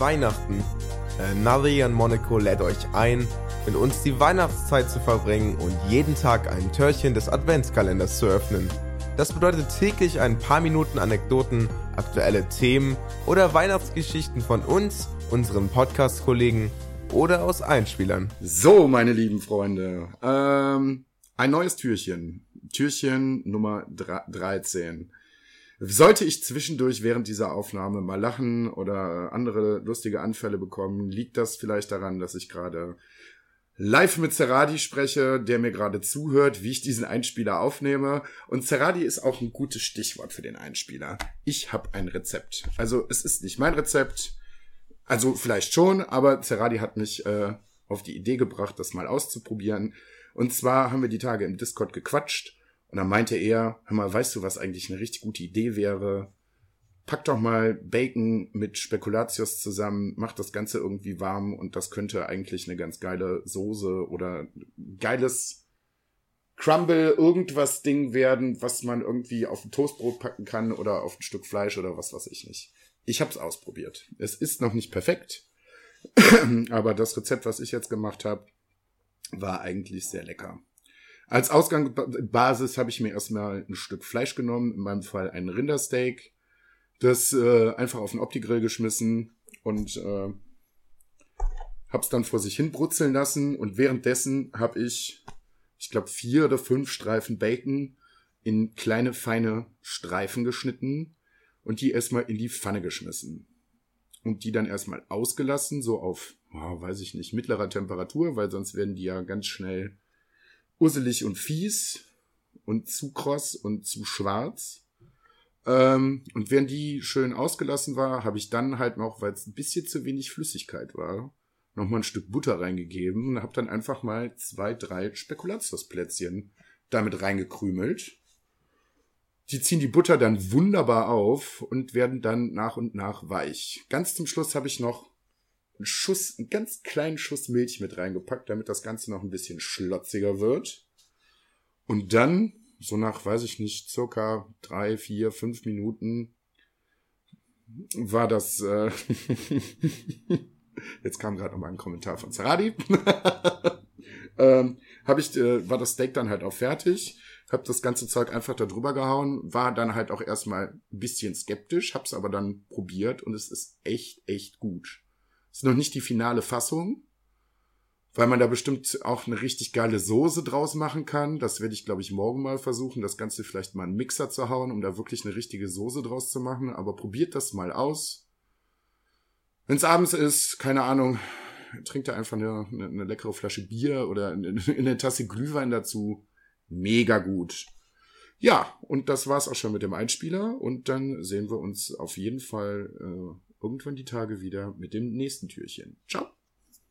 Weihnachten. Äh, und Monaco lädt euch ein, mit uns die Weihnachtszeit zu verbringen und jeden Tag ein Türchen des Adventskalenders zu öffnen. Das bedeutet täglich ein paar Minuten Anekdoten, aktuelle Themen oder Weihnachtsgeschichten von uns, unseren Podcast-Kollegen oder aus Einspielern. So, meine lieben Freunde, ähm, ein neues Türchen. Türchen Nummer 13. Sollte ich zwischendurch während dieser Aufnahme mal lachen oder andere lustige Anfälle bekommen, liegt das vielleicht daran, dass ich gerade live mit Zeradi spreche, der mir gerade zuhört, wie ich diesen Einspieler aufnehme. Und Zeradi ist auch ein gutes Stichwort für den Einspieler. Ich habe ein Rezept. Also es ist nicht mein Rezept. Also vielleicht schon, aber Zeradi hat mich äh, auf die Idee gebracht, das mal auszuprobieren. Und zwar haben wir die Tage im Discord gequatscht und dann meinte er, hör mal, weißt du, was eigentlich eine richtig gute Idee wäre? Pack doch mal Bacon mit Spekulatius zusammen, mach das Ganze irgendwie warm und das könnte eigentlich eine ganz geile Soße oder geiles Crumble irgendwas Ding werden, was man irgendwie auf ein Toastbrot packen kann oder auf ein Stück Fleisch oder was weiß ich nicht. Ich habe es ausprobiert. Es ist noch nicht perfekt, aber das Rezept, was ich jetzt gemacht habe, war eigentlich sehr lecker. Als Ausgangsbasis habe ich mir erstmal ein Stück Fleisch genommen, in meinem Fall ein Rindersteak, das äh, einfach auf den Opti-Grill geschmissen und äh, hab's dann vor sich hin brutzeln lassen und währenddessen habe ich, ich glaube, vier oder fünf Streifen Bacon in kleine, feine Streifen geschnitten und die erstmal in die Pfanne geschmissen. Und die dann erstmal ausgelassen, so auf, oh, weiß ich nicht, mittlerer Temperatur, weil sonst werden die ja ganz schnell usselig und fies und zu kross und zu schwarz. Ähm, und während die schön ausgelassen war, habe ich dann halt noch, weil es ein bisschen zu wenig Flüssigkeit war, noch mal ein Stück Butter reingegeben und habe dann einfach mal zwei, drei Spekulatiusplätzchen damit reingekrümelt. Die ziehen die Butter dann wunderbar auf und werden dann nach und nach weich. Ganz zum Schluss habe ich noch einen Schuss, einen ganz kleinen Schuss Milch mit reingepackt, damit das Ganze noch ein bisschen schlotziger wird. Und dann, so nach, weiß ich nicht, circa drei, vier, fünf Minuten, war das, äh jetzt kam gerade noch mal ein Kommentar von Saradi, ähm, habe ich, äh, war das Steak dann halt auch fertig, habe das ganze Zeug einfach da drüber gehauen, war dann halt auch erstmal ein bisschen skeptisch, hab's aber dann probiert und es ist echt, echt gut. Ist noch nicht die finale Fassung, weil man da bestimmt auch eine richtig geile Soße draus machen kann. Das werde ich, glaube ich, morgen mal versuchen, das Ganze vielleicht mal in einen Mixer zu hauen, um da wirklich eine richtige Soße draus zu machen. Aber probiert das mal aus. Wenn es abends ist, keine Ahnung, trinkt da einfach eine, eine, eine leckere Flasche Bier oder eine, eine Tasse Glühwein dazu. Mega gut. Ja, und das war's auch schon mit dem Einspieler. Und dann sehen wir uns auf jeden Fall äh, irgendwann die Tage wieder mit dem nächsten Türchen. Ciao.